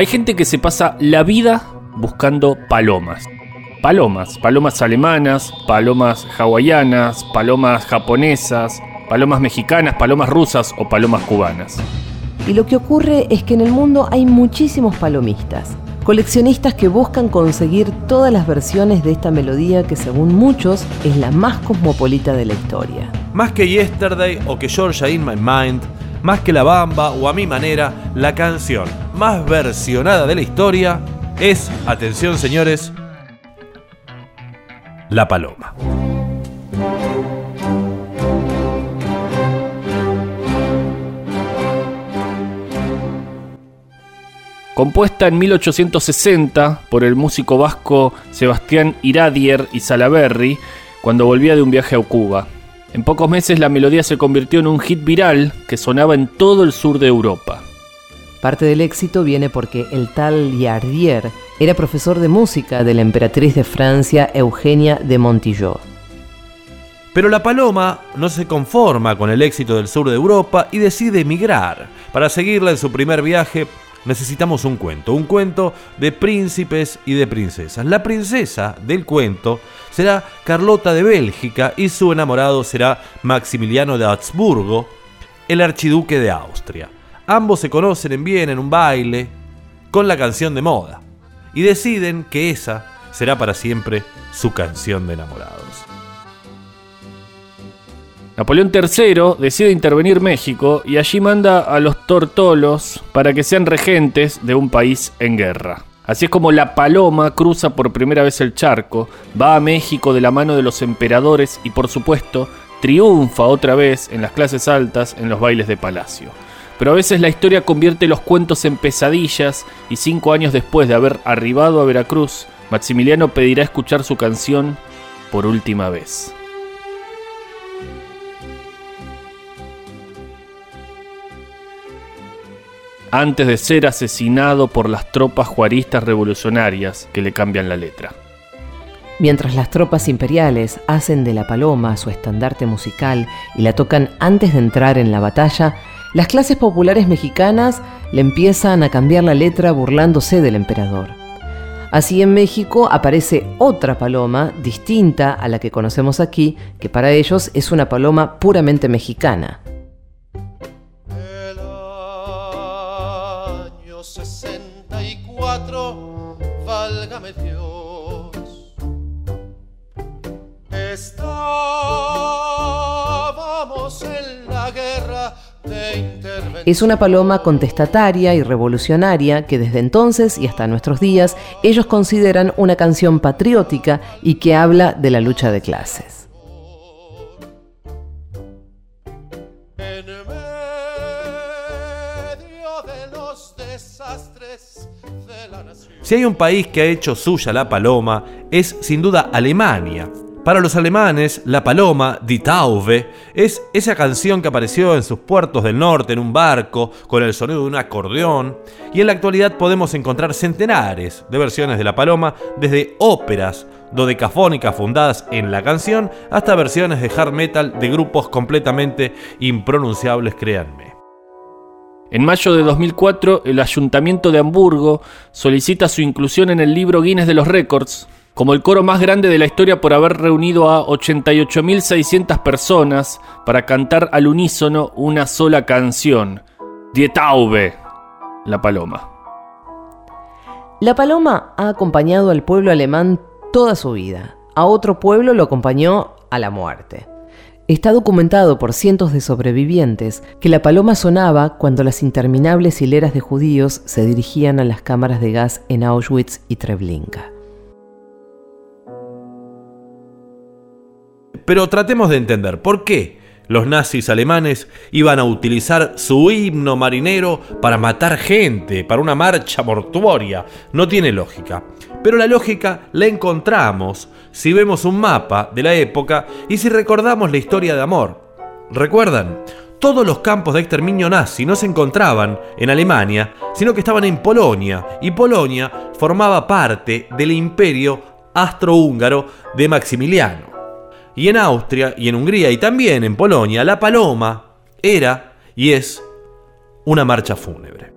Hay gente que se pasa la vida buscando palomas. Palomas, palomas alemanas, palomas hawaianas, palomas japonesas, palomas mexicanas, palomas rusas o palomas cubanas. Y lo que ocurre es que en el mundo hay muchísimos palomistas, coleccionistas que buscan conseguir todas las versiones de esta melodía que según muchos es la más cosmopolita de la historia. Más que Yesterday o que Georgia in My Mind, más que La Bamba o a mi manera, la canción más versionada de la historia es, atención señores, La Paloma. Compuesta en 1860 por el músico vasco Sebastián Iradier y Salaberry cuando volvía de un viaje a Cuba. En pocos meses la melodía se convirtió en un hit viral que sonaba en todo el sur de Europa. Parte del éxito viene porque el tal Yardier era profesor de música de la emperatriz de Francia Eugenia de Montillot. Pero la paloma no se conforma con el éxito del sur de Europa y decide emigrar. Para seguirla en su primer viaje necesitamos un cuento, un cuento de príncipes y de princesas. La princesa del cuento será Carlota de Bélgica y su enamorado será Maximiliano de Habsburgo, el archiduque de Austria. Ambos se conocen en bien en un baile con la canción de moda y deciden que esa será para siempre su canción de enamorados. Napoleón III decide intervenir México y allí manda a los tortolos para que sean regentes de un país en guerra. Así es como la paloma cruza por primera vez el charco, va a México de la mano de los emperadores y por supuesto triunfa otra vez en las clases altas en los bailes de palacio. Pero a veces la historia convierte los cuentos en pesadillas y cinco años después de haber arribado a Veracruz, Maximiliano pedirá escuchar su canción por última vez. Antes de ser asesinado por las tropas juaristas revolucionarias que le cambian la letra. Mientras las tropas imperiales hacen de la paloma su estandarte musical y la tocan antes de entrar en la batalla, las clases populares mexicanas le empiezan a cambiar la letra burlándose del emperador. Así en México aparece otra paloma distinta a la que conocemos aquí, que para ellos es una paloma puramente mexicana. Es una paloma contestataria y revolucionaria que desde entonces y hasta nuestros días ellos consideran una canción patriótica y que habla de la lucha de clases. Si hay un país que ha hecho suya la paloma, es sin duda Alemania, para los alemanes, La Paloma, Die Taube, es esa canción que apareció en sus puertos del norte en un barco con el sonido de un acordeón, y en la actualidad podemos encontrar centenares de versiones de La Paloma, desde óperas dodecafónicas fundadas en la canción hasta versiones de hard metal de grupos completamente impronunciables, créanme. En mayo de 2004, el Ayuntamiento de Hamburgo solicita su inclusión en el libro Guinness de los Récords como el coro más grande de la historia por haber reunido a 88.600 personas para cantar al unísono una sola canción, Die Taube, la paloma. La paloma ha acompañado al pueblo alemán toda su vida. A otro pueblo lo acompañó a la muerte. Está documentado por cientos de sobrevivientes que la paloma sonaba cuando las interminables hileras de judíos se dirigían a las cámaras de gas en Auschwitz y Treblinka. Pero tratemos de entender por qué los nazis alemanes iban a utilizar su himno marinero para matar gente, para una marcha mortuoria. No tiene lógica. Pero la lógica la encontramos si vemos un mapa de la época y si recordamos la historia de amor. ¿Recuerdan? Todos los campos de exterminio nazi no se encontraban en Alemania, sino que estaban en Polonia, y Polonia formaba parte del imperio astrohúngaro de Maximiliano y en Austria y en Hungría y también en Polonia, la paloma era y es una marcha fúnebre.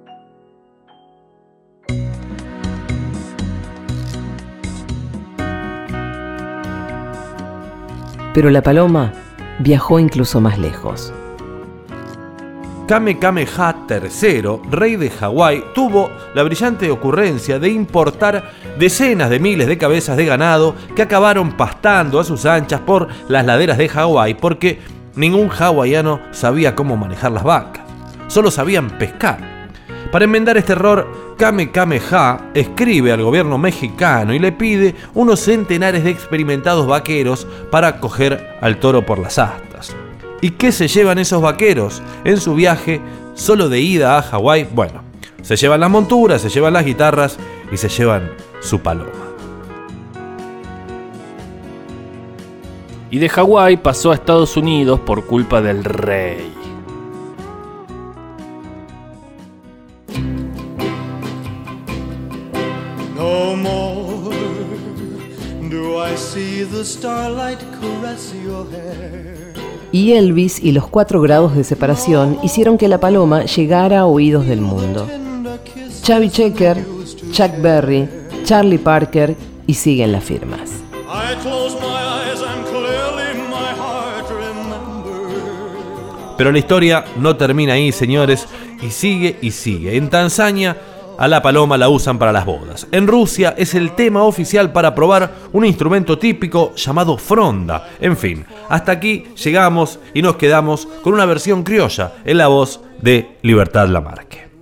Pero la paloma viajó incluso más lejos. Kame Kameha III, rey de Hawái, tuvo la brillante ocurrencia de importar decenas de miles de cabezas de ganado que acabaron pastando a sus anchas por las laderas de Hawái porque ningún hawaiano sabía cómo manejar las vacas, solo sabían pescar. Para enmendar este error, Kame Kameha escribe al gobierno mexicano y le pide unos centenares de experimentados vaqueros para coger al toro por las astas. ¿Y qué se llevan esos vaqueros en su viaje solo de ida a Hawái? Bueno, se llevan las monturas, se llevan las guitarras y se llevan su paloma. Y de Hawái pasó a Estados Unidos por culpa del rey. No more do I see the starlight caress your hair. Y Elvis y los cuatro grados de separación hicieron que la paloma llegara a oídos del mundo. Chubby Checker, Chuck Berry, Charlie Parker y siguen las firmas. Pero la historia no termina ahí, señores, y sigue y sigue. En Tanzania, a la paloma la usan para las bodas. En Rusia es el tema oficial para probar un instrumento típico llamado fronda. En fin, hasta aquí llegamos y nos quedamos con una versión criolla en la voz de Libertad Lamarque.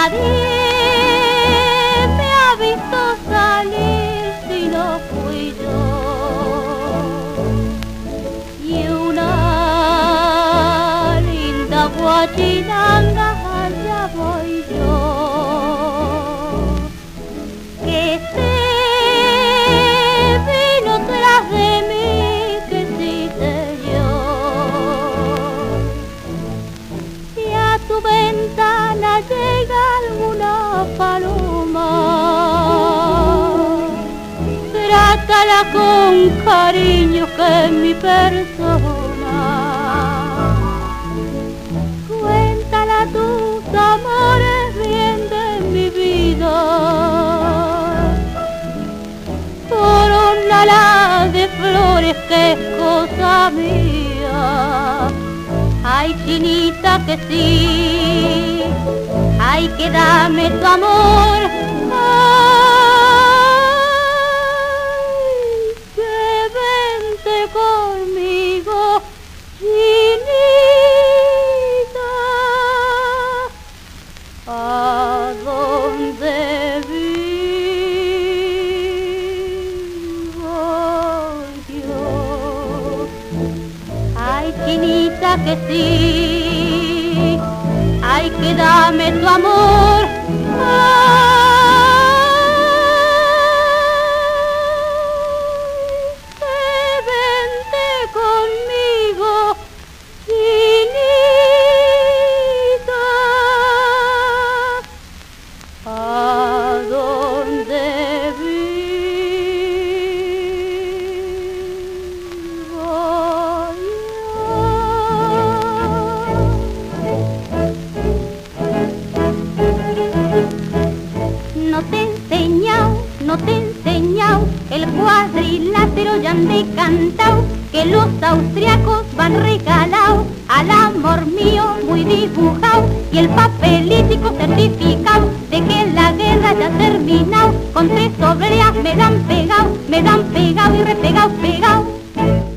Nadie me ha visto salir si no fui yo. Y una linda guachinanga, trátala con cariño que es mi persona. Cuéntala tus amores bien de mi vida. Corónala de flores que es cosa mía. Ay, chinita que sí. Ay, que dame tu amor. Ay, han decantado que los austriacos van regalados al amor mío muy dibujado y el papelítico certificado de que la guerra ya terminado con tres obreras me dan pegado, me dan pegado y repegado, pegado